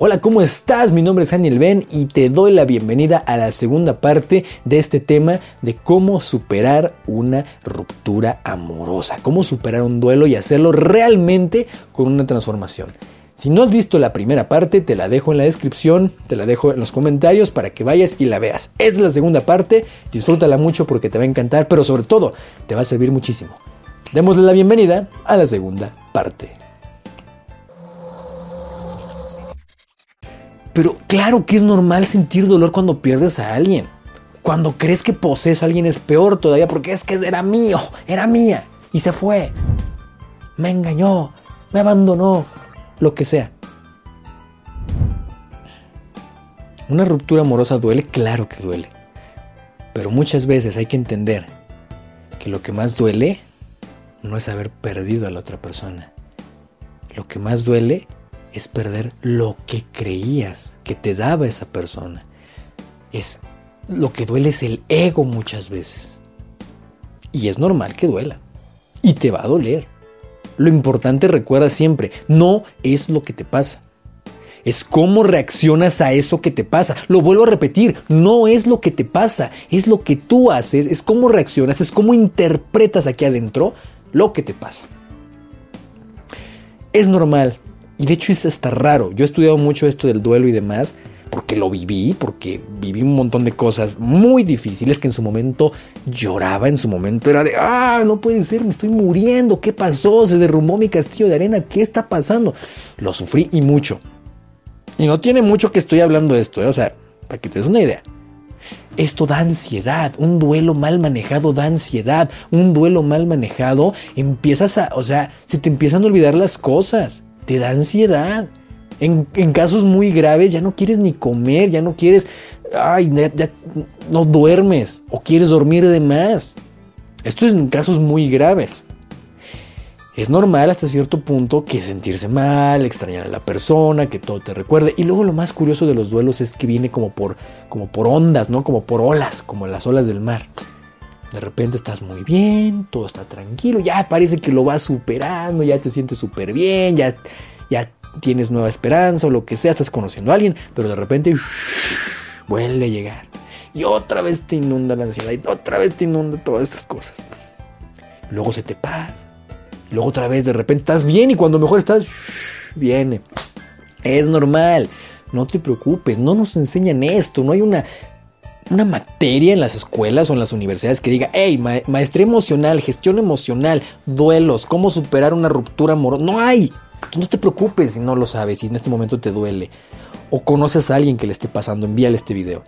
Hola, ¿cómo estás? Mi nombre es Daniel Ben y te doy la bienvenida a la segunda parte de este tema de cómo superar una ruptura amorosa, cómo superar un duelo y hacerlo realmente con una transformación. Si no has visto la primera parte, te la dejo en la descripción, te la dejo en los comentarios para que vayas y la veas. Es la segunda parte, disfrútala mucho porque te va a encantar, pero sobre todo te va a servir muchísimo. Démosle la bienvenida a la segunda parte. Pero claro que es normal sentir dolor cuando pierdes a alguien. Cuando crees que posees a alguien es peor todavía porque es que era mío, era mía y se fue. Me engañó, me abandonó, lo que sea. Una ruptura amorosa duele, claro que duele. Pero muchas veces hay que entender que lo que más duele no es haber perdido a la otra persona. Lo que más duele es perder lo que creías que te daba esa persona. Es lo que duele es el ego muchas veces. Y es normal que duela. Y te va a doler. Lo importante recuerda siempre, no es lo que te pasa. Es cómo reaccionas a eso que te pasa. Lo vuelvo a repetir, no es lo que te pasa, es lo que tú haces, es cómo reaccionas, es cómo interpretas aquí adentro lo que te pasa. Es normal y de hecho es hasta raro. Yo he estudiado mucho esto del duelo y demás porque lo viví, porque viví un montón de cosas muy difíciles que en su momento lloraba, en su momento era de, ah, no puede ser, me estoy muriendo, ¿qué pasó? Se derrumbó mi castillo de arena, ¿qué está pasando? Lo sufrí y mucho. Y no tiene mucho que estoy hablando de esto, ¿eh? o sea, para que te des una idea. Esto da ansiedad, un duelo mal manejado da ansiedad, un duelo mal manejado empiezas a, o sea, se te empiezan a olvidar las cosas te da ansiedad. En, casos muy graves ya no quieres ni comer, ya no quieres, ay, ya, no duermes o quieres dormir de más. Esto es en casos muy graves. Es normal hasta cierto punto que sentirse mal, extrañar a la persona, que todo te recuerde. Y luego lo más curioso de los duelos es que viene como por, como por ondas, ¿no? Como por olas, como las olas del mar. De repente estás muy bien, todo está tranquilo, ya parece que lo vas superando, ya te sientes súper bien, ya, ya tienes nueva esperanza o lo que sea, estás conociendo a alguien, pero de repente vuelve a llegar. Y otra vez te inunda la ansiedad y otra vez te inunda todas estas cosas. Luego se te pasa. Luego otra vez de repente estás bien y cuando mejor estás, viene. Es normal. No te preocupes, no nos enseñan esto, no hay una una materia en las escuelas o en las universidades que diga, hey, maestría emocional, gestión emocional, duelos, cómo superar una ruptura amorosa. No hay. no te preocupes si no lo sabes, si en este momento te duele. O conoces a alguien que le esté pasando, envíale este video.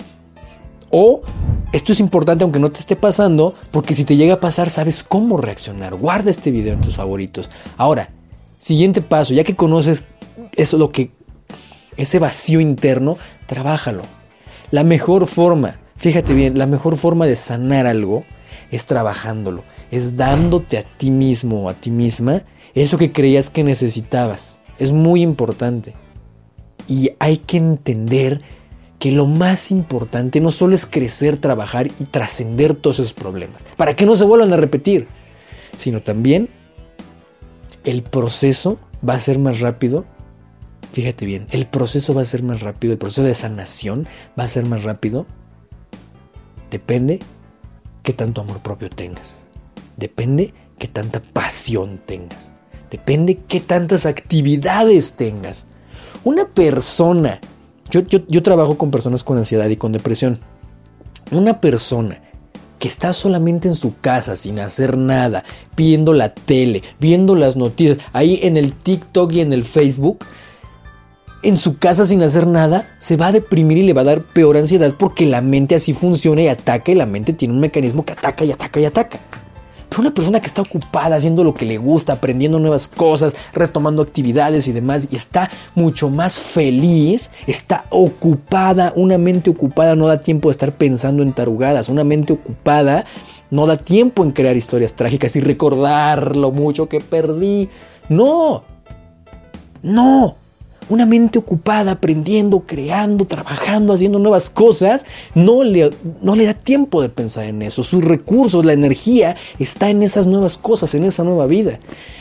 O esto es importante aunque no te esté pasando, porque si te llega a pasar sabes cómo reaccionar. Guarda este video en tus favoritos. Ahora, siguiente paso, ya que conoces eso lo que ese vacío interno, trabájalo. La mejor forma Fíjate bien, la mejor forma de sanar algo es trabajándolo, es dándote a ti mismo o a ti misma eso que creías que necesitabas. Es muy importante. Y hay que entender que lo más importante no solo es crecer, trabajar y trascender todos esos problemas, para que no se vuelvan a repetir, sino también el proceso va a ser más rápido. Fíjate bien, el proceso va a ser más rápido, el proceso de sanación va a ser más rápido Depende qué tanto amor propio tengas. Depende qué tanta pasión tengas. Depende qué tantas actividades tengas. Una persona, yo, yo, trabajo con personas con ansiedad y con depresión. Una persona que está solamente en su casa sin hacer nada, viendo la tele, viendo las noticias, ahí en el TikTok y en el Facebook, en su casa sin hacer nada, se va a deprimir y le va a dar peor ansiedad porque la mente así funciona y ataca y la mente tiene un mecanismo que ataca y ataca y ataca. Pero una persona que está ocupada haciendo lo que le gusta, aprendiendo nuevas cosas, retomando actividades y demás, y está mucho más feliz, está ocupada, una mente ocupada no da tiempo de estar pensando en tarugadas, una mente ocupada no da tiempo en crear historias trágicas y recordar lo mucho que perdí. No, no, una mente ocupada, aprendiendo, creando, trabajando, haciendo nuevas cosas, no le, no le da tiempo de pensar en eso. Sus recursos, la energía está en esas nuevas cosas, en esa nueva vida.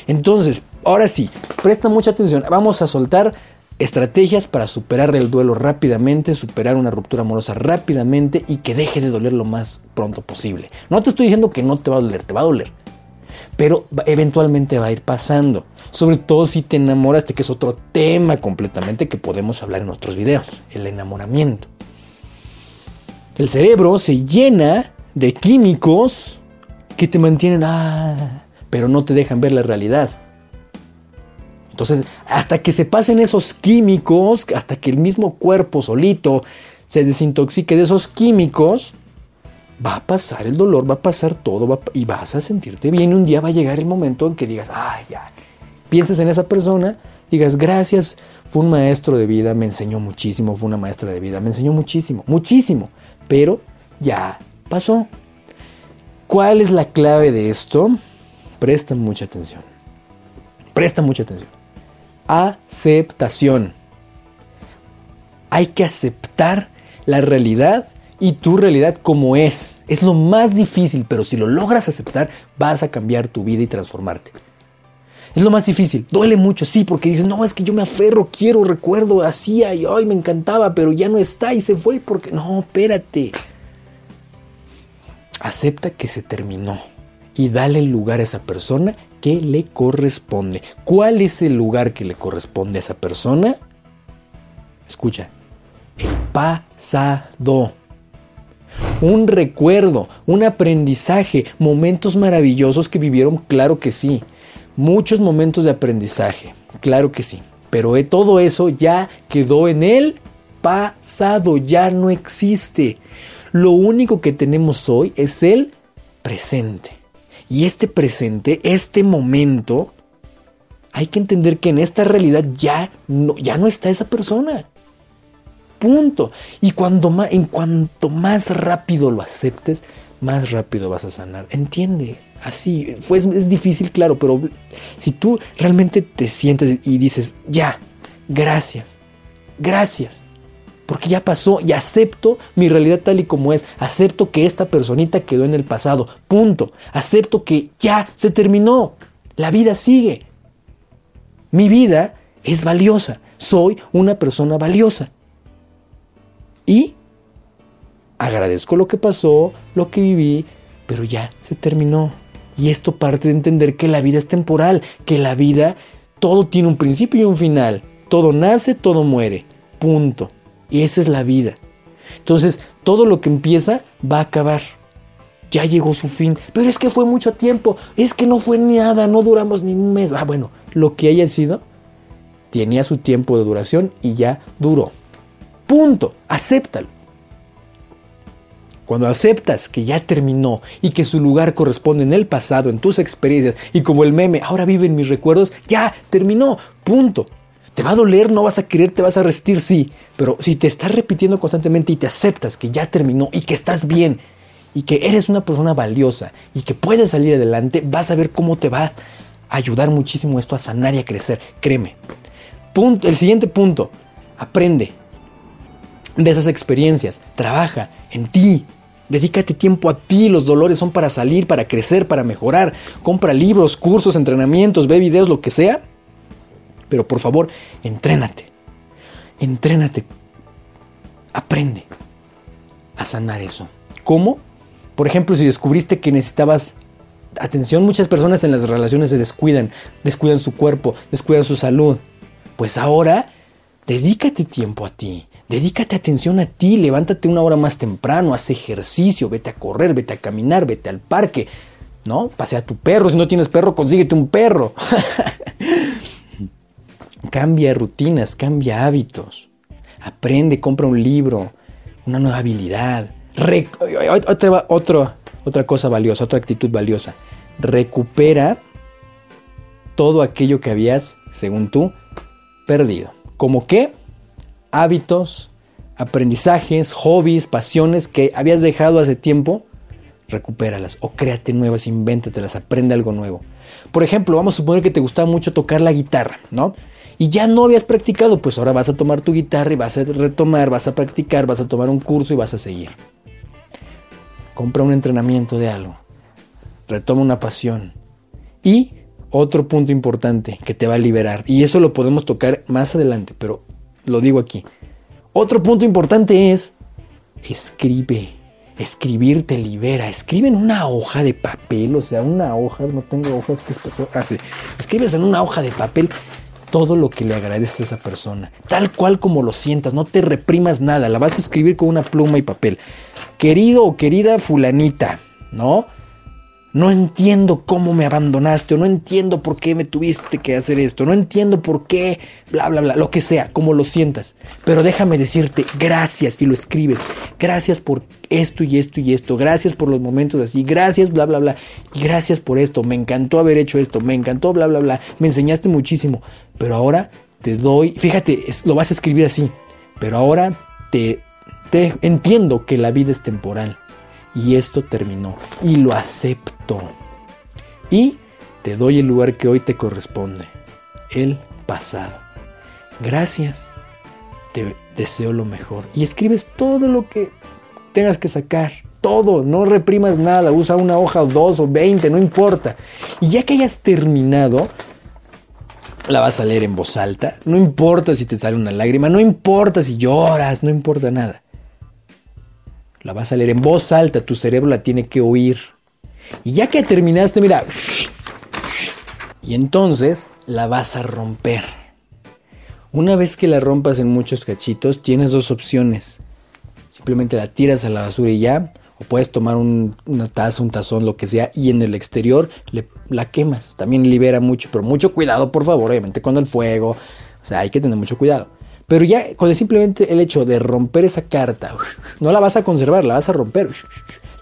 Entonces, ahora sí, presta mucha atención. Vamos a soltar Estrategias para superar el duelo rápidamente, superar una ruptura amorosa rápidamente y que deje de doler lo más pronto posible. No te estoy diciendo que no te va a doler, te va a doler. Pero eventualmente va a ir pasando. Sobre todo si te enamoraste, que es otro tema completamente que podemos hablar en otros videos. El enamoramiento. El cerebro se llena de químicos que te mantienen, ah, pero no te dejan ver la realidad. Entonces, hasta que se pasen esos químicos, hasta que el mismo cuerpo solito se desintoxique de esos químicos, va a pasar el dolor, va a pasar todo y vas a sentirte bien. Un día va a llegar el momento en que digas, ay, ya, pienses en esa persona, digas, gracias, fue un maestro de vida, me enseñó muchísimo, fue una maestra de vida, me enseñó muchísimo, muchísimo, pero ya pasó. ¿Cuál es la clave de esto? Presta mucha atención. Presta mucha atención aceptación. Hay que aceptar la realidad y tu realidad como es. Es lo más difícil, pero si lo logras aceptar, vas a cambiar tu vida y transformarte. Es lo más difícil. Duele mucho, sí, porque dices, no, es que yo me aferro, quiero, recuerdo, hacía y hoy me encantaba, pero ya no está y se fue porque... No, espérate. Acepta que se terminó y dale lugar a esa persona que le corresponde. ¿Cuál es el lugar que le corresponde a esa persona? Escucha, el pasado. Un recuerdo, un aprendizaje, momentos maravillosos que vivieron, claro que sí. Muchos momentos de aprendizaje, claro que sí. Pero eh, todo eso ya quedó en el pasado, ya no existe. Lo único que tenemos hoy es el presente. Y este presente, este momento, hay que entender que en esta realidad ya no, ya no está esa persona. Punto. Y cuando más, en cuanto más rápido lo aceptes, más rápido vas a sanar. Entiende. Así, es difícil, claro, pero si tú realmente te sientes y dices, ya, gracias, gracias, porque ya pasó y acepto mi realidad tal y como es. Acepto que esta personita quedó en el pasado. Punto. Acepto que ya se terminó. La vida sigue. Mi vida es valiosa. Soy una persona valiosa. Y agradezco lo que pasó, lo que viví, pero ya se terminó. Y esto parte de entender que la vida es temporal, que la vida, todo tiene un principio y un final. Todo nace, todo muere. Punto. Y esa es la vida. Entonces, todo lo que empieza va a acabar. Ya llegó su fin. Pero es que fue mucho tiempo. Es que no fue nada. No duramos ni un mes. Ah, bueno, lo que haya sido, tenía su tiempo de duración y ya duró. Punto. Acéptalo. Cuando aceptas que ya terminó y que su lugar corresponde en el pasado, en tus experiencias, y como el meme, ahora vive en mis recuerdos, ya terminó. Punto. Te va a doler, no vas a querer, te vas a resistir, sí. Pero si te estás repitiendo constantemente y te aceptas que ya terminó y que estás bien y que eres una persona valiosa y que puedes salir adelante, vas a ver cómo te va a ayudar muchísimo esto a sanar y a crecer. Créeme. Punto, el siguiente punto. Aprende de esas experiencias. Trabaja en ti. Dedícate tiempo a ti, los dolores son para salir, para crecer, para mejorar. Compra libros, cursos, entrenamientos, ve videos, lo que sea pero por favor, entrénate. Entrénate. Aprende a sanar eso. ¿Cómo? Por ejemplo, si descubriste que necesitabas atención, muchas personas en las relaciones se descuidan, descuidan su cuerpo, descuidan su salud. Pues ahora, dedícate tiempo a ti. Dedícate atención a ti, levántate una hora más temprano, haz ejercicio, vete a correr, vete a caminar, vete al parque, ¿no? Pasea a tu perro, si no tienes perro, consíguete un perro. Cambia rutinas, cambia hábitos. Aprende, compra un libro, una nueva habilidad. otra, otra cosa valiosa, otra actitud valiosa. Recupera todo aquello que habías, según tú, perdido. ¿Como qué? Hábitos, aprendizajes, hobbies, pasiones que habías dejado hace tiempo, recupéralas o créate nuevas, invéntatelas, aprende algo nuevo. Por ejemplo, vamos a suponer que te gustaba mucho tocar la guitarra, ¿no? y ya no habías practicado, pues ahora vas a tomar tu guitarra y vas a retomar, vas a practicar, vas a tomar un curso y vas a seguir. Compra un entrenamiento de algo, retoma una pasión y otro punto importante que te va a liberar, y eso lo podemos tocar más adelante, pero lo digo aquí. Otro punto importante es, escribe. Escribir te libera. Escribe en una hoja de papel, o sea, una hoja, no tengo hojas que ah, Escribes en una hoja de papel todo lo que le agradeces a esa persona, tal cual como lo sientas, no te reprimas nada, la vas a escribir con una pluma y papel. Querido o querida fulanita, ¿no? No entiendo cómo me abandonaste, o no entiendo por qué me tuviste que hacer esto, no entiendo por qué, bla, bla, bla, lo que sea, como lo sientas. Pero déjame decirte gracias y lo escribes. Gracias por esto y esto y esto. Gracias por los momentos así. Gracias, bla, bla, bla. Y gracias por esto. Me encantó haber hecho esto. Me encantó, bla, bla, bla. Me enseñaste muchísimo. Pero ahora te doy, fíjate, lo vas a escribir así. Pero ahora te, te entiendo que la vida es temporal y esto terminó y lo acepto. Y te doy el lugar que hoy te corresponde, el pasado. Gracias, te deseo lo mejor. Y escribes todo lo que tengas que sacar. Todo, no reprimas nada, usa una hoja o dos o veinte, no importa. Y ya que hayas terminado, la vas a leer en voz alta. No importa si te sale una lágrima, no importa si lloras, no importa nada. La vas a leer en voz alta, tu cerebro la tiene que oír. Y ya que terminaste, mira, y entonces la vas a romper. Una vez que la rompas en muchos cachitos, tienes dos opciones. Simplemente la tiras a la basura y ya, o puedes tomar una taza, un tazón, lo que sea, y en el exterior la quemas. También libera mucho, pero mucho cuidado, por favor, obviamente con el fuego. O sea, hay que tener mucho cuidado. Pero ya con simplemente el hecho de romper esa carta, no la vas a conservar, la vas a romper.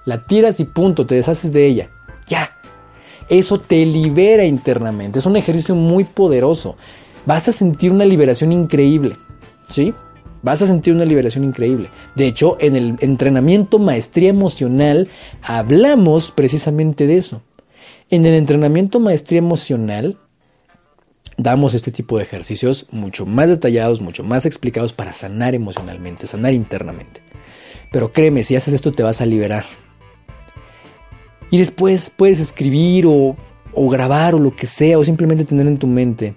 La tiras y punto, te deshaces de ella. Ya. Eso te libera internamente. Es un ejercicio muy poderoso. Vas a sentir una liberación increíble. ¿Sí? Vas a sentir una liberación increíble. De hecho, en el entrenamiento maestría emocional hablamos precisamente de eso. En el entrenamiento maestría emocional damos este tipo de ejercicios mucho más detallados, mucho más explicados para sanar emocionalmente, sanar internamente. Pero créeme, si haces esto te vas a liberar. Y después puedes escribir o, grabar o lo que sea, o simplemente tener en tu mente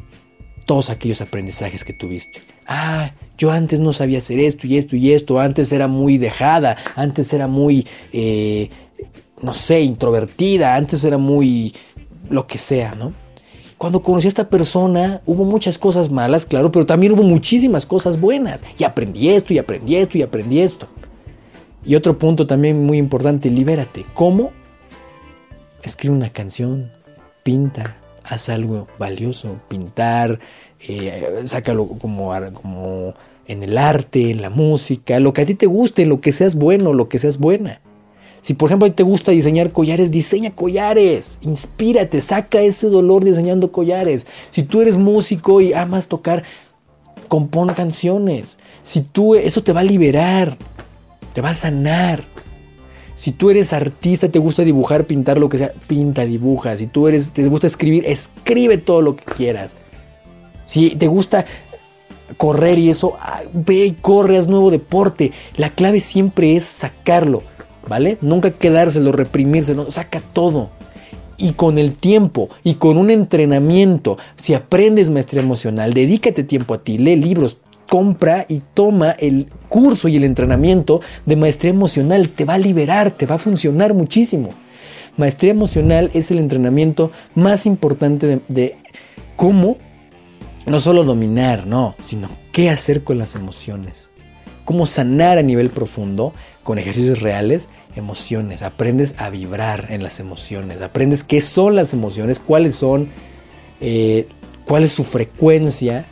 todos aquellos aprendizajes que tuviste. Ah, yo antes no sabía hacer esto y esto y esto, antes era muy dejada, antes era muy, eh, no sé, introvertida, antes era muy lo que sea, ¿no? Cuando conocí a esta persona hubo muchas cosas malas, claro, pero también hubo muchísimas cosas buenas. Y aprendí esto, y aprendí esto, y aprendí esto. Y otro punto también muy importante, libérate. ¿Cómo? Escribe una canción, pinta, haz algo valioso, pintar, eh, sácalo como, como en el arte, en la música, lo que a ti te guste, lo que seas bueno, lo que seas buena. Si por ejemplo te gusta diseñar collares, diseña collares. Inspírate, saca ese dolor diseñando collares. Si tú eres músico y amas tocar, compón canciones. Si tú eso te va a liberar, te va a sanar. Si tú eres artista, te gusta dibujar, pintar, lo que sea, pinta, dibuja. Si tú eres, te gusta escribir, escribe todo lo que quieras. Si te gusta correr y eso, ah, ve y corre, haz nuevo deporte. La clave siempre es sacarlo. ¿Vale? Nunca quedárselo, reprimirse, no, saca todo. Y con el tiempo y con un entrenamiento, si aprendes maestría emocional, dedícate tiempo a ti, lee libros, compra y toma el curso y el entrenamiento de maestría emocional. Te va a liberar, te va a funcionar muchísimo. Maestría emocional es el entrenamiento más importante de, de cómo no solo dominar, no, sino qué hacer con las emociones. Cómo sanar a nivel profundo con ejercicios reales emociones, aprendes a vibrar en las emociones, aprendes qué son las emociones, cuáles son, eh, cuál es su frecuencia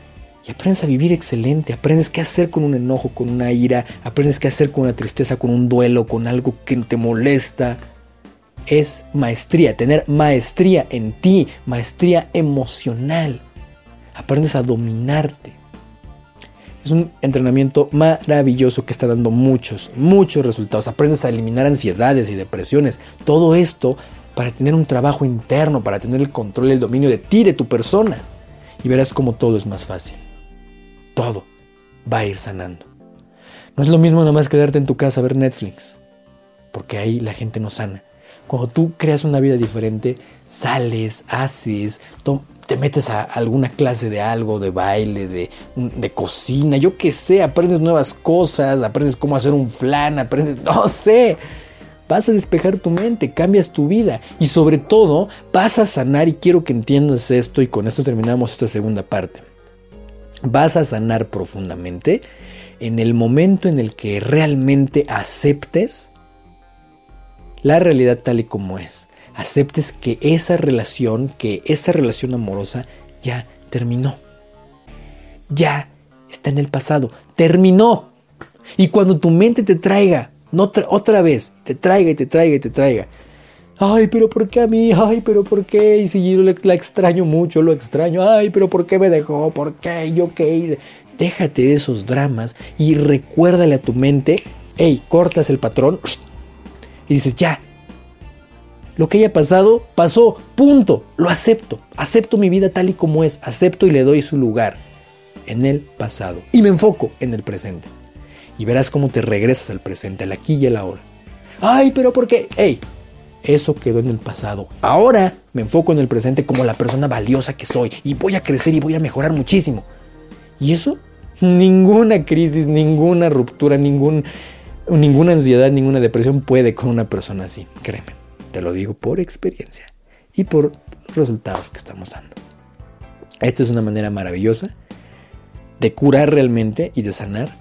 y aprendes a vivir excelente, aprendes qué hacer con un enojo, con una ira, aprendes qué hacer con una tristeza, con un duelo, con algo que te molesta. Es maestría, tener maestría en ti, maestría emocional. Aprendes a dominarte. Es un entrenamiento maravilloso que está dando muchos, muchos resultados. Aprendes a eliminar ansiedades y depresiones. Todo esto para tener un trabajo interno, para tener el control el dominio de ti, de tu persona. Y verás cómo todo es más fácil. Todo va a ir sanando. No es lo mismo nada más quedarte en tu casa a ver Netflix, porque ahí la gente no sana. Cuando tú creas una vida diferente, sales, haces, te metes a alguna clase de algo, de baile, de, de cocina, yo qué sé, aprendes nuevas cosas, aprendes cómo hacer un flan, aprendes, no sé. Vas a despejar tu mente, cambias tu vida y sobre todo vas a sanar y quiero que entiendas esto y con esto terminamos esta segunda parte. Vas a sanar profundamente en el momento en el que realmente aceptes la realidad tal y como es. Aceptes que esa relación, que esa relación amorosa ya terminó. Ya está en el pasado. Terminó. Y cuando tu mente te traiga, no otra vez, te traiga y te traiga y te traiga. Ay, pero ¿por qué a mí? Ay, pero ¿por qué? Y si yo la extraño mucho, lo extraño. Ay, pero ¿por qué me dejó? ¿Por qué? ¿Yo qué hice? Déjate de esos dramas y recuérdale a tu mente, hey, cortas el patrón y dices, ya, lo que haya pasado, pasó, punto, lo acepto, acepto mi vida tal y como es, acepto y le doy su lugar en el pasado y me enfoco en el presente. Y verás cómo te regresas al presente, al aquí y al ahora. Ay, pero ¿por qué? Hey, eso quedó en el pasado. Ahora me enfoco en el presente como la persona valiosa que soy y voy a crecer y voy a mejorar muchísimo. Y eso Ninguna crisis, ninguna ruptura, ningún, ninguna ansiedad, ninguna depresión puede con una persona así. Créeme, te lo digo por experiencia y por los resultados que estamos dando. Esta es una manera maravillosa de curar realmente y de sanar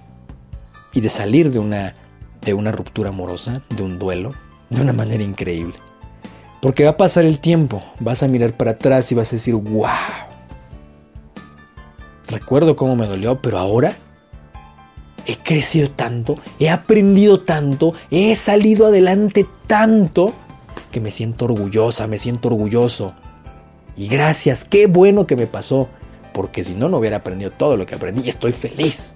y de salir de una, de una ruptura amorosa, de un duelo, de una manera increíble. Porque va a pasar el tiempo, vas a mirar para atrás y vas a decir, wow, recuerdo cómo me dolió, pero ahora he crecido tanto, he aprendido tanto, he salido adelante tanto que me siento orgullosa, me siento orgulloso. Y gracias, qué bueno que me pasó, porque si no, no hubiera aprendido todo lo que aprendí. Estoy feliz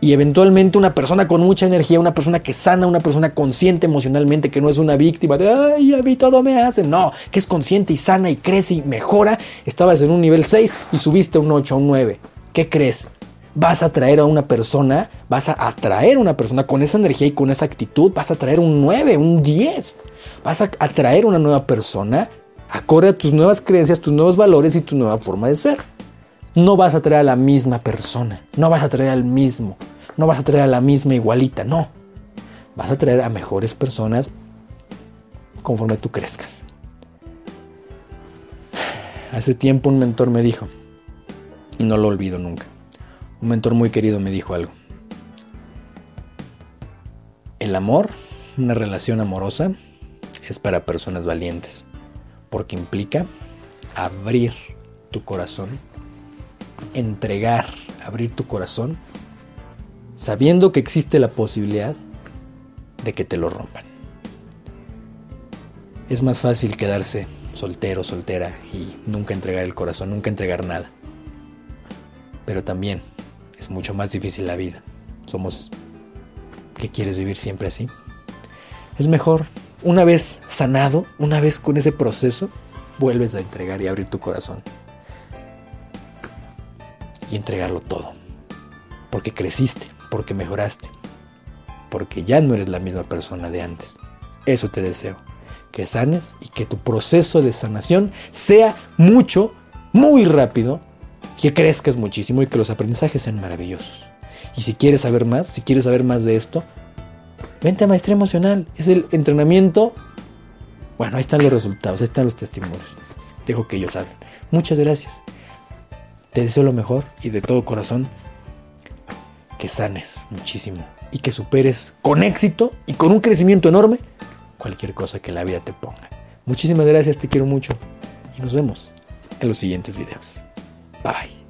y eventualmente una persona con mucha energía, una persona que sana, una persona consciente emocionalmente, que no es una víctima de, ay, a mí todo me hace, no, que es consciente y sana y crece y mejora, estabas en un nivel 6 y subiste a un 8, a un 9. ¿Qué crees? Vas a atraer a una persona, vas a atraer a una persona con esa energía y con esa actitud, vas a atraer un 9, un 10. Vas a atraer una nueva persona acorde a tus nuevas creencias, tus nuevos valores y tu nueva forma de ser. No vas a atraer a la misma persona, no vas a atraer al mismo, no vas a traer a la misma igualita, no. Vas a traer a mejores personas conforme tú crezcas. Hace tiempo un mentor me dijo, y no lo olvido nunca, un mentor muy querido me dijo algo. El amor, una relación amorosa, es para personas valientes, porque implica abrir tu corazón, entregar, abrir tu corazón sabiendo que existe la posibilidad de que te lo rompan. Es más fácil quedarse soltero, soltera y nunca entregar el corazón, nunca entregar nada. Pero también es mucho más difícil la vida. Somos que quieres vivir siempre así. Es mejor, una vez sanado, una vez con ese proceso, vuelves a entregar y abrir tu corazón. Y entregarlo todo. Porque creciste, porque mejoraste, porque ya no eres la misma persona de antes. Eso te deseo, que sanes y que tu proceso de sanación sea mucho, muy rápido, que crezcas muchísimo y que los aprendizajes sean maravillosos. Y si quieres saber más, si quieres saber más de esto, vente a Maestría Emocional. Es el entrenamiento. Bueno, ahí están los resultados, ahí están los testimonios. Dejo que ellos saben. Muchas gracias. Te deseo lo mejor y de todo corazón que sanes muchísimo y que superes con éxito y con un crecimiento enorme cualquier cosa que la vida te ponga. Muchísimas gracias, te quiero mucho y nos vemos en los siguientes videos. Bye.